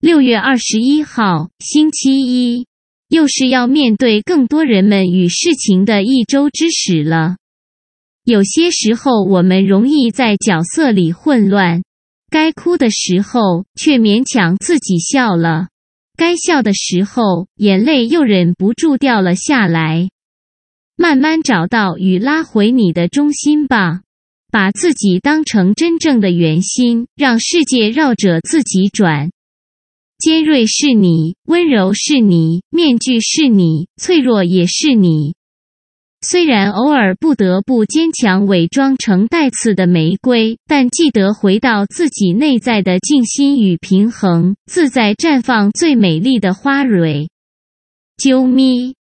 六月二十一号，星期一，又是要面对更多人们与事情的一周之始了。有些时候，我们容易在角色里混乱，该哭的时候却勉强自己笑了，该笑的时候眼泪又忍不住掉了下来。慢慢找到与拉回你的中心吧，把自己当成真正的圆心，让世界绕着自己转。尖锐是你，温柔是你，面具是你，脆弱也是你。虽然偶尔不得不坚强伪装成带刺的玫瑰，但记得回到自己内在的静心与平衡，自在绽放最美丽的花蕊。啾咪。